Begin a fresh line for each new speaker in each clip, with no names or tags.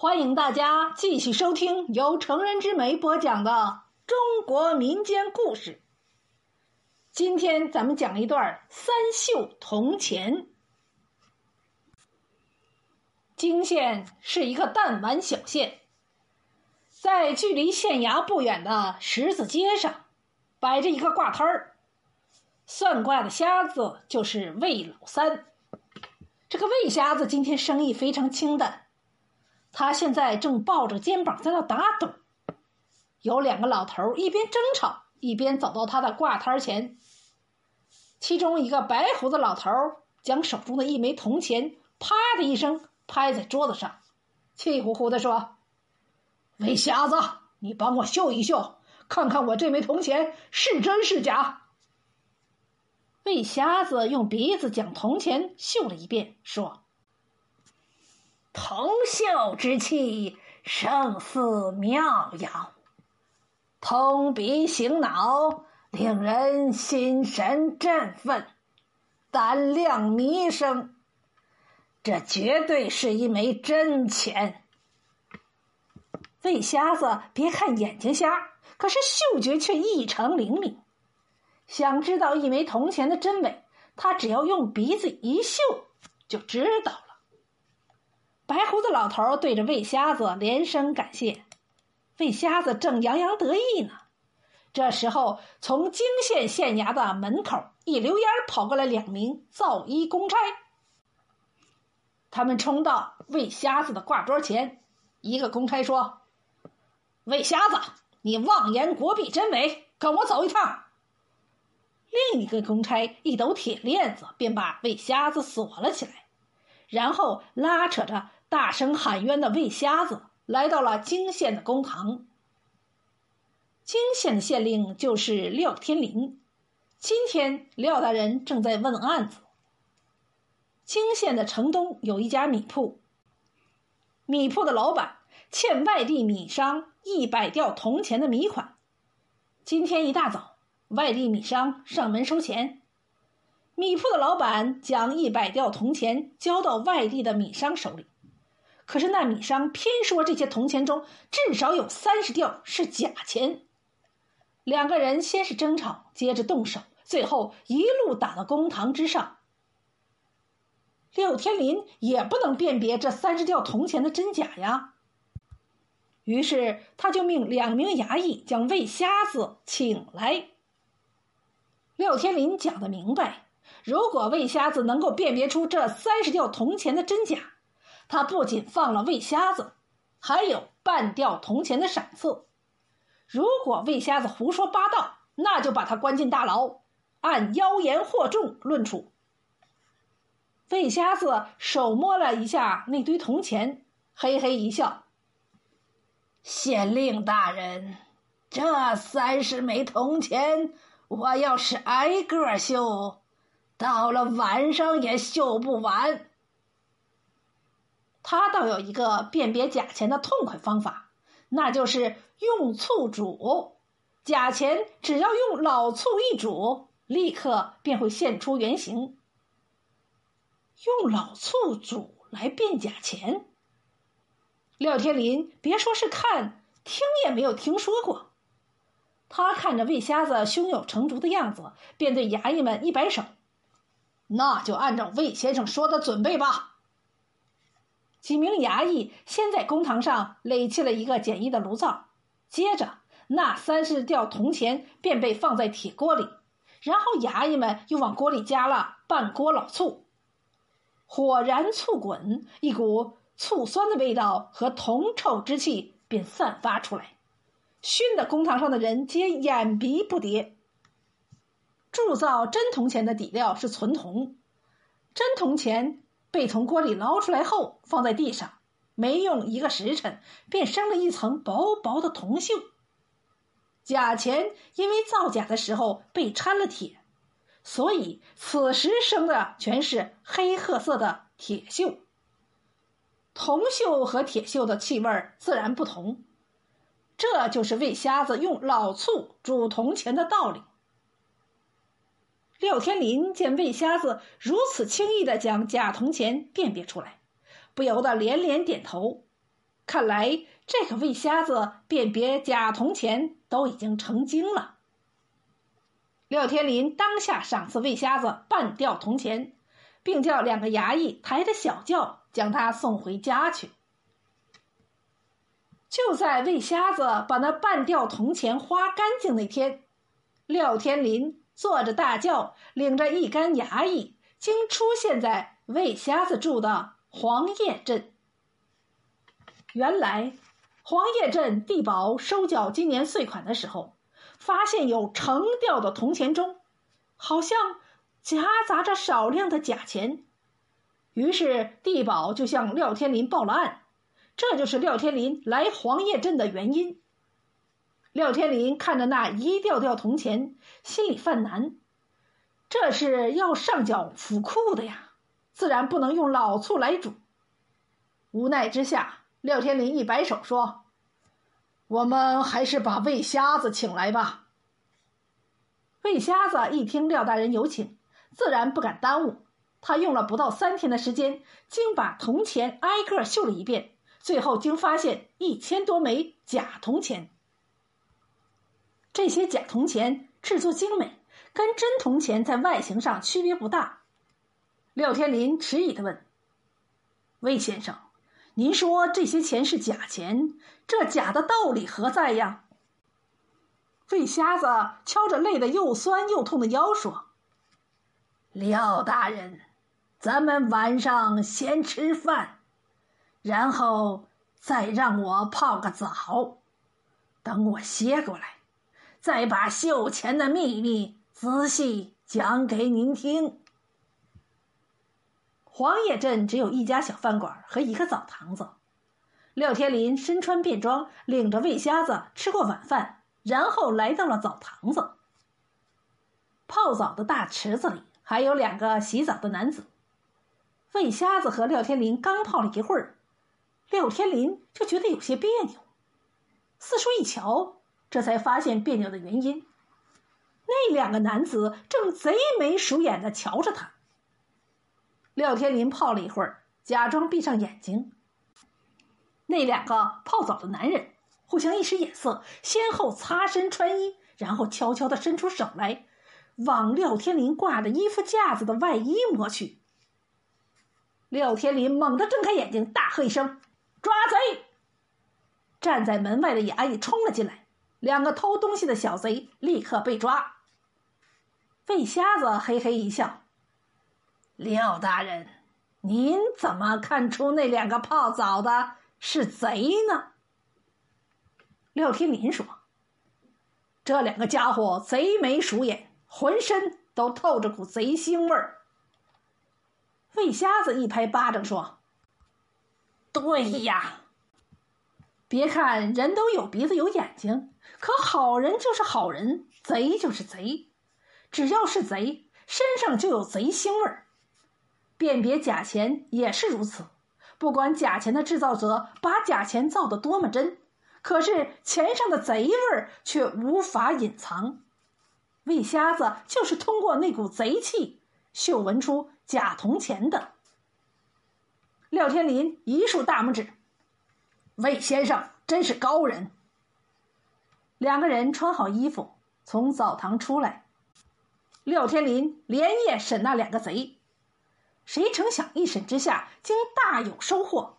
欢迎大家继续收听由成人之美播讲的中国民间故事。今天咱们讲一段三秀铜钱。泾县是一个弹丸小县，在距离县衙不远的十字街上，摆着一个挂摊儿。算卦的瞎子就是魏老三。这个魏瞎子今天生意非常清淡。他现在正抱着肩膀在那打盹有两个老头一边争吵一边走到他的挂摊前。其中一个白胡子老头将手中的一枚铜钱“啪”的一声拍在桌子上，气呼呼地说：“魏瞎子，你帮我秀一秀，看看我这枚铜钱是真是假。”魏瞎子用鼻子将铜钱嗅了一遍，说。铜锈之气，胜似妙药；通鼻醒脑，令人心神振奋，胆量弥生。这绝对是一枚真钱。魏瞎子别看眼睛瞎，可是嗅觉却异常灵敏。想知道一枚铜钱的真伪，他只要用鼻子一嗅就知道了。白胡子老头对着魏瞎子连声感谢，魏瞎子正洋洋得意呢。这时候，从泾县县衙的门口一溜烟跑过来两名造衣公差，他们冲到魏瞎子的挂桌前。一个公差说：“魏瞎子，你妄言国币真伪，跟我走一趟。”另一个公差一抖铁链子，便把魏瞎子锁了起来，然后拉扯着。大声喊冤的魏瞎子来到了泾县的公堂。泾县的县令就是廖天林。今天廖大人正在问案子。泾县的城东有一家米铺，米铺的老板欠外地米商一百吊铜钱的米款。今天一大早，外地米商上门收钱，米铺的老板将一百吊铜钱交到外地的米商手里。可是那米商偏说这些铜钱中至少有三十吊是假钱，两个人先是争吵，接着动手，最后一路打到公堂之上。廖天林也不能辨别这三十吊铜钱的真假呀，于是他就命两名衙役将魏瞎子请来。廖天林讲的明白，如果魏瞎子能够辨别出这三十吊铜钱的真假。他不仅放了魏瞎子，还有半吊铜钱的赏赐。如果魏瞎子胡说八道，那就把他关进大牢，按妖言惑众论处。魏瞎子手摸了一下那堆铜钱，嘿嘿一笑：“县令大人，这三十枚铜钱，我要是挨个绣，到了晚上也绣不完。”他倒有一个辨别假钱的痛快方法，那就是用醋煮假钱。只要用老醋一煮，立刻便会现出原形。用老醋煮来辨假钱，廖天林别说是看，听也没有听说过。他看着魏瞎子胸有成竹的样子，便对衙役们一摆手：“那就按照魏先生说的准备吧。”几名衙役先在公堂上垒起了一个简易的炉灶，接着那三十吊铜钱便被放在铁锅里，然后衙役们又往锅里加了半锅老醋，火燃醋滚，一股醋酸的味道和铜臭之气便散发出来，熏得公堂上的人皆眼鼻不迭。铸造真铜钱的底料是纯铜，真铜钱。被从锅里捞出来后，放在地上，没用一个时辰，便生了一层薄薄的铜锈。假钱因为造假的时候被掺了铁，所以此时生的全是黑褐色的铁锈。铜锈和铁锈的气味自然不同，这就是魏瞎子用老醋煮铜钱的道理。廖天林见魏瞎子如此轻易的将假铜钱辨别出来，不由得连连点头。看来这个魏瞎子辨别假铜钱都已经成精了。廖天林当下赏赐魏瞎子半吊铜钱，并叫两个衙役抬着小轿将他送回家去。就在魏瞎子把那半吊铜钱花干净那天，廖天林坐着大轿，领着一干衙役，竟出现在魏瞎子住的黄叶镇。原来，黄叶镇地保收缴今年岁款的时候。发现有成吊的铜钱中，好像夹杂着少量的假钱，于是地保就向廖天林报了案，这就是廖天林来黄叶镇的原因。廖天林看着那一吊吊铜钱，心里犯难，这是要上缴府库的呀，自然不能用老醋来煮。无奈之下，廖天林一摆手说。我们还是把魏瞎子请来吧。魏瞎子一听廖大人有请，自然不敢耽误。他用了不到三天的时间，竟把铜钱挨个绣了一遍，最后竟发现一千多枚假铜钱。这些假铜钱制作精美，跟真铜钱在外形上区别不大。廖天林迟疑的问：“魏先生。”您说这些钱是假钱，这假的道理何在呀？魏瞎子敲着累得又酸又痛的腰说：“廖大人，咱们晚上先吃饭，然后再让我泡个澡，等我歇过来，再把绣钱的秘密仔细讲给您听。”黄叶镇只有一家小饭馆和一个澡堂子。廖天林身穿便装，领着魏瞎子吃过晚饭，然后来到了澡堂子。泡澡的大池子里还有两个洗澡的男子。魏瞎子和廖天林刚泡了一会儿，廖天林就觉得有些别扭。四处一瞧，这才发现别扭的原因。那两个男子正贼眉鼠眼的瞧着他。廖天林泡了一会儿，假装闭上眼睛。那两个泡澡的男人互相一使眼色，先后擦身穿衣，然后悄悄的伸出手来，往廖天林挂着衣服架子的外衣摸去。廖天林猛地睁开眼睛，大喝一声：“抓贼！”站在门外的衙役冲了进来，两个偷东西的小贼立刻被抓。魏瞎子嘿嘿一笑。廖大人，您怎么看出那两个泡澡的是贼呢？廖天林说：“这两个家伙贼眉鼠眼，浑身都透着股贼腥味儿。”魏瞎子一拍巴掌说：“对呀，别看人都有鼻子有眼睛，可好人就是好人，贼就是贼，只要是贼，身上就有贼腥味儿。”辨别假钱也是如此，不管假钱的制造者把假钱造得多么真，可是钱上的贼味儿却无法隐藏。魏瞎子就是通过那股贼气嗅闻出假铜钱的。廖天林一竖大拇指：“魏先生真是高人。”两个人穿好衣服从澡堂出来，廖天林连夜审那两个贼。谁成想，一审之下竟大有收获。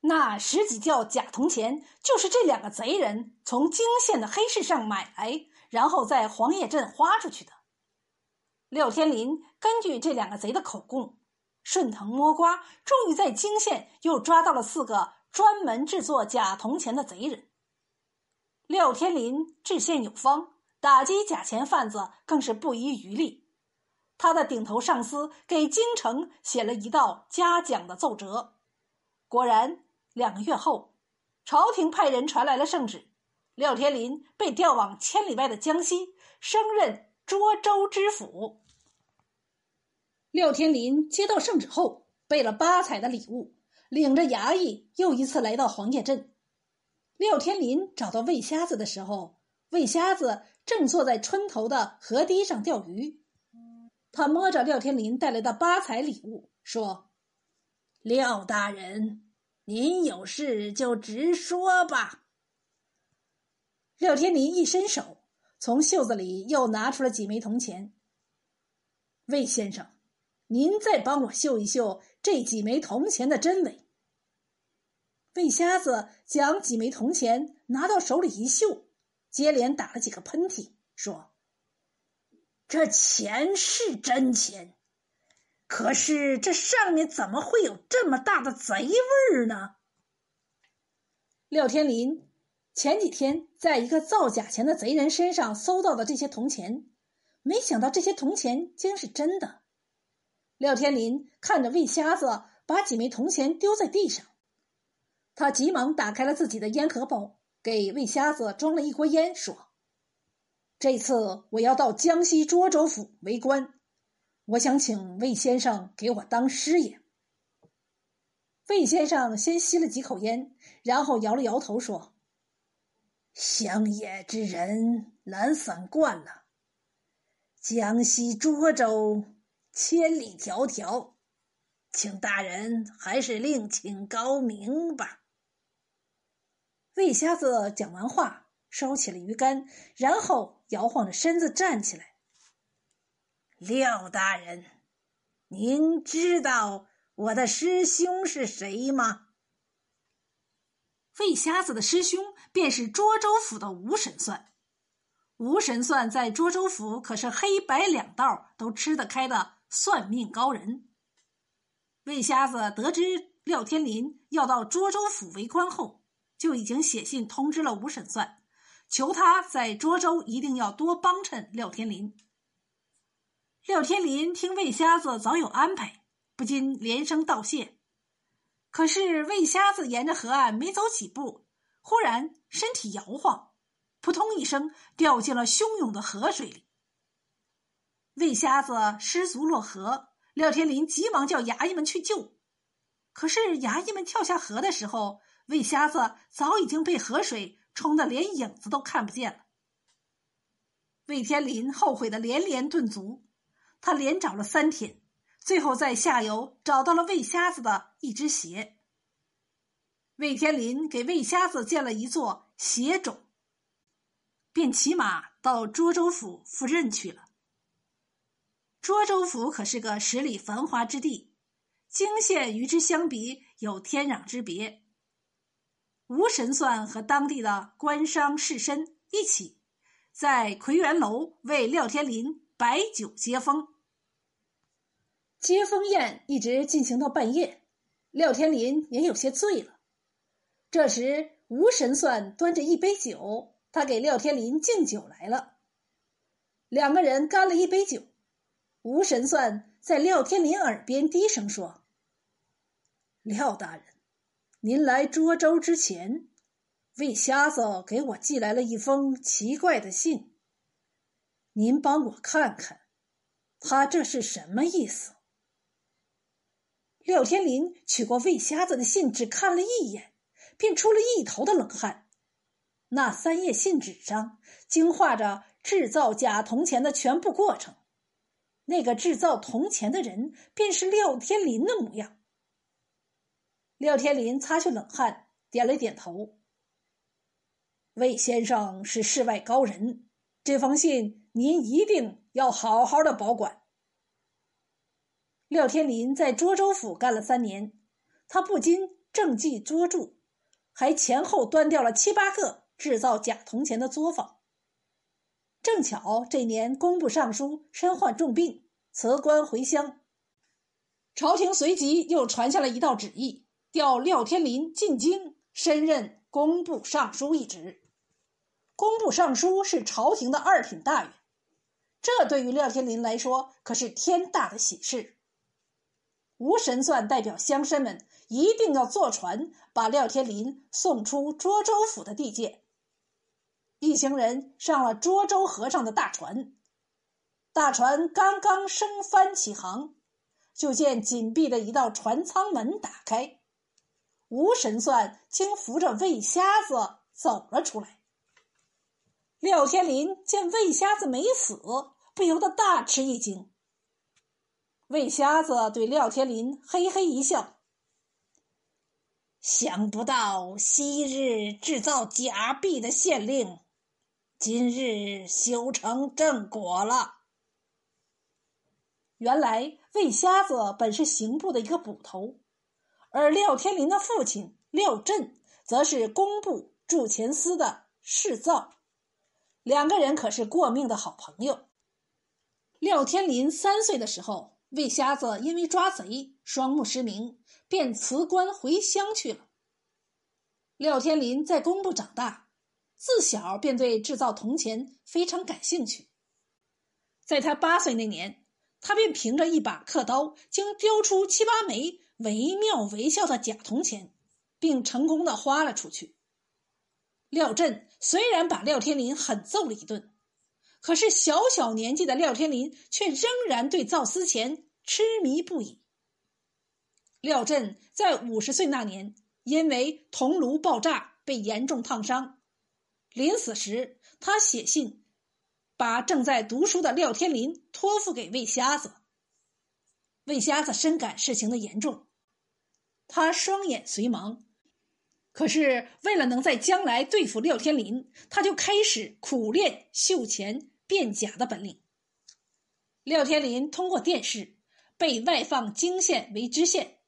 那十几吊假铜钱，就是这两个贼人从泾县的黑市上买来，然后在黄叶镇花出去的。廖天林根据这两个贼的口供，顺藤摸瓜，终于在泾县又抓到了四个专门制作假铜钱的贼人。廖天林治县有方，打击假钱贩子更是不遗余力。他的顶头上司给京城写了一道嘉奖的奏折，果然两个月后，朝廷派人传来了圣旨，廖天林被调往千里外的江西，升任涿州知府。廖天林接到圣旨后，备了八彩的礼物，领着衙役又一次来到黄叶镇。廖天林找到魏瞎子的时候，魏瞎子正坐在村头的河堤上钓鱼。他摸着廖天林带来的八彩礼物，说：“廖大人，您有事就直说吧。
廖天林一伸手，从袖子里又拿出了几枚铜钱。魏先生，您再帮我嗅一嗅这几枚铜钱的真伪。魏瞎子将几枚铜钱拿到手里一嗅，接连打了几个喷嚏，说：“
这钱是真钱，可是这上面怎么会有这么大的贼味儿呢？”
廖天林前几天在一个造假钱的贼人身上搜到的这些铜钱，没想到这些铜钱竟是真的。廖天林看着魏瞎子把几枚铜钱丢在地上。他急忙打开了自己的烟盒包，给魏瞎子装了一锅烟，说：“这次我要到江西涿州府为官，我想请魏先生给我当师爷。”魏先生先吸了几口烟，然后摇了摇头说：“
乡野之人懒散惯了，江西涿州千里迢迢，请大人还是另请高明吧。”
魏瞎子讲完话，收起了鱼竿，然后摇晃着身子站起来。
廖大人，您知道我的师兄是谁吗？
魏瞎子的师兄便是涿州府的吴神算。吴神算在涿州府可是黑白两道都吃得开的算命高人。魏瞎子得知廖天林要到涿州府为官后。就已经写信通知了吴审算，求他在涿州一定要多帮衬廖天林。廖天林听魏瞎子早有安排，不禁连声道谢。可是魏瞎子沿着河岸没走几步，忽然身体摇晃，扑通一声掉进了汹涌的河水里。魏瞎子失足落河，廖天林急忙叫衙役们去救。可是衙役们跳下河的时候，魏瞎子早已经被河水冲得连影子都看不见了。魏天林后悔的连连顿足，他连找了三天，最后在下游找到了魏瞎子的一只鞋。魏天林给魏瞎子建了一座鞋冢，便骑马到涿州府赴任去了。涿州府可是个十里繁华之地，泾县与之相比有天壤之别。吴神算和当地的官商士绅一起，在奎元楼为廖天林摆酒接风。接风宴一直进行到半夜，廖天林也有些醉了。这时，吴神算端着一杯酒，他给廖天林敬酒来了。两个人干了一杯酒，吴神算在廖天林耳边低声说：“廖大人。”您来涿州之前，魏瞎子给我寄来了一封奇怪的信。您帮我看看，他这是什么意思？廖天林取过魏瞎子的信，只看了一眼，便出了一头的冷汗。那三页信纸上精画着制造假铜钱的全部过程，那个制造铜钱的人便是廖天林的模样。廖天林擦去冷汗，点了点头。魏先生是世外高人，这封信您一定要好好的保管。廖天林在涿州府干了三年，他不仅政绩卓著，还前后端掉了七八个制造假铜钱的作坊。正巧这年工部尚书身患重病，辞官回乡，朝廷随即又传下了一道旨意。调廖天林进京，升任工部尚书一职。工部尚书是朝廷的二品大员，这对于廖天林来说可是天大的喜事。吴神算代表乡绅们一定要坐船把廖天林送出涿州府的地界。一行人上了涿州河上的大船，大船刚刚升帆起航，就见紧闭的一道船舱门打开。吴神算竟扶着魏瞎子走了出来。廖天林见魏瞎子没死，不由得大吃一惊。魏瞎子对廖天林嘿嘿一笑：“
想不到昔日制造假币的县令，今日修成正果了。
原来魏瞎子本是刑部的一个捕头，而廖天林的父亲廖振则是工部铸钱司的侍造，两个人可是过命的好朋友。廖天林三岁的时候，魏瞎子因为抓贼，双目失明。便辞官回乡去了。廖天林在工部长大，自小便对制造铜钱非常感兴趣。在他八岁那年，他便凭着一把刻刀，竟雕出七八枚惟妙惟肖的假铜钱，并成功的花了出去。廖振虽然把廖天林狠揍了一顿，可是小小年纪的廖天林却仍然对造丝钱痴迷不已。廖振在五十岁那年，因为铜炉爆炸被严重烫伤。临死时，他写信，把正在读书的廖天林托付给魏瞎子。魏瞎子深感事情的严重，他双眼随盲。可是为了能在将来对付廖天林，他就开始苦练绣钱变假的本领。廖天林通过殿试，被外放泾县为知县。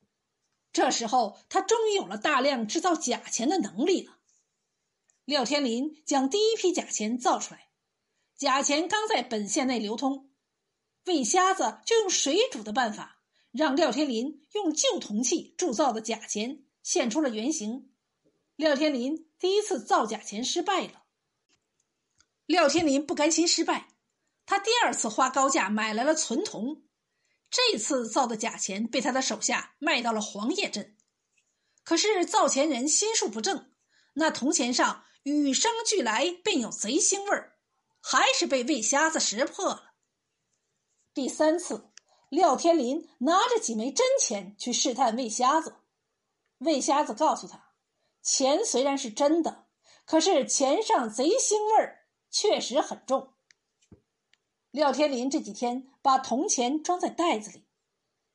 这时候，他终于有了大量制造假钱的能力了。廖天林将第一批假钱造出来，假钱刚在本县内流通，魏瞎子就用水煮的办法，让廖天林用旧铜器铸造的假钱现出了原形。廖天林第一次造假钱失败了。廖天林不甘心失败，他第二次花高价买来了存铜。这次造的假钱被他的手下卖到了黄叶镇，可是造钱人心术不正，那铜钱上与生俱来便有贼腥味儿，还是被魏瞎子识破了。第三次，廖天林拿着几枚真钱去试探魏瞎子，魏瞎子告诉他，钱虽然是真的，可是钱上贼腥味儿确实很重。廖天林这几天把铜钱装在袋子里，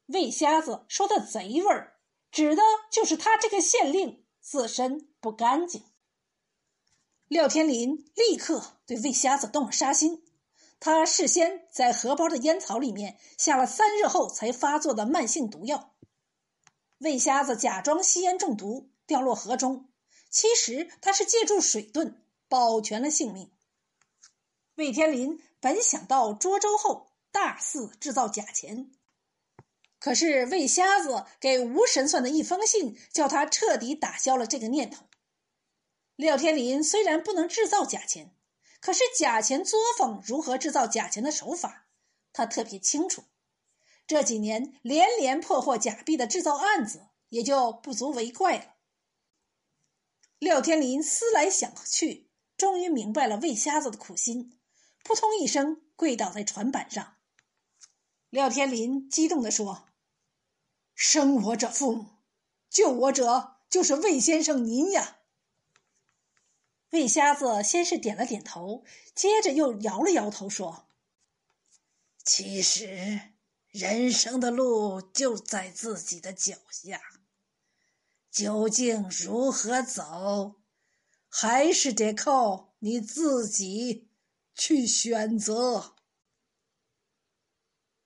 魏瞎子说的“贼味儿”，指的就是他这个县令自身不干净。廖天林立刻对魏瞎子动了杀心，他事先在荷包的烟草里面下了三日后才发作的慢性毒药。魏瞎子假装吸烟中毒掉落河中，其实他是借助水遁保全了性命。魏天林。本想到涿州后大肆制造假钱，可是魏瞎子给吴神算的一封信，叫他彻底打消了这个念头。廖天林虽然不能制造假钱，可是假钱作坊如何制造假钱的手法，他特别清楚。这几年连连破获假币的制造案子，也就不足为怪了。廖天林思来想去，终于明白了魏瞎子的苦心。扑通一声，跪倒在船板上。廖天林激动地说：“生我者父母，救我者就是魏先生您呀！”魏瞎子先是点了点头，接着又摇了摇头说：“
其实，人生的路就在自己的脚下，究竟如何走，还是得靠你自己。”去选择。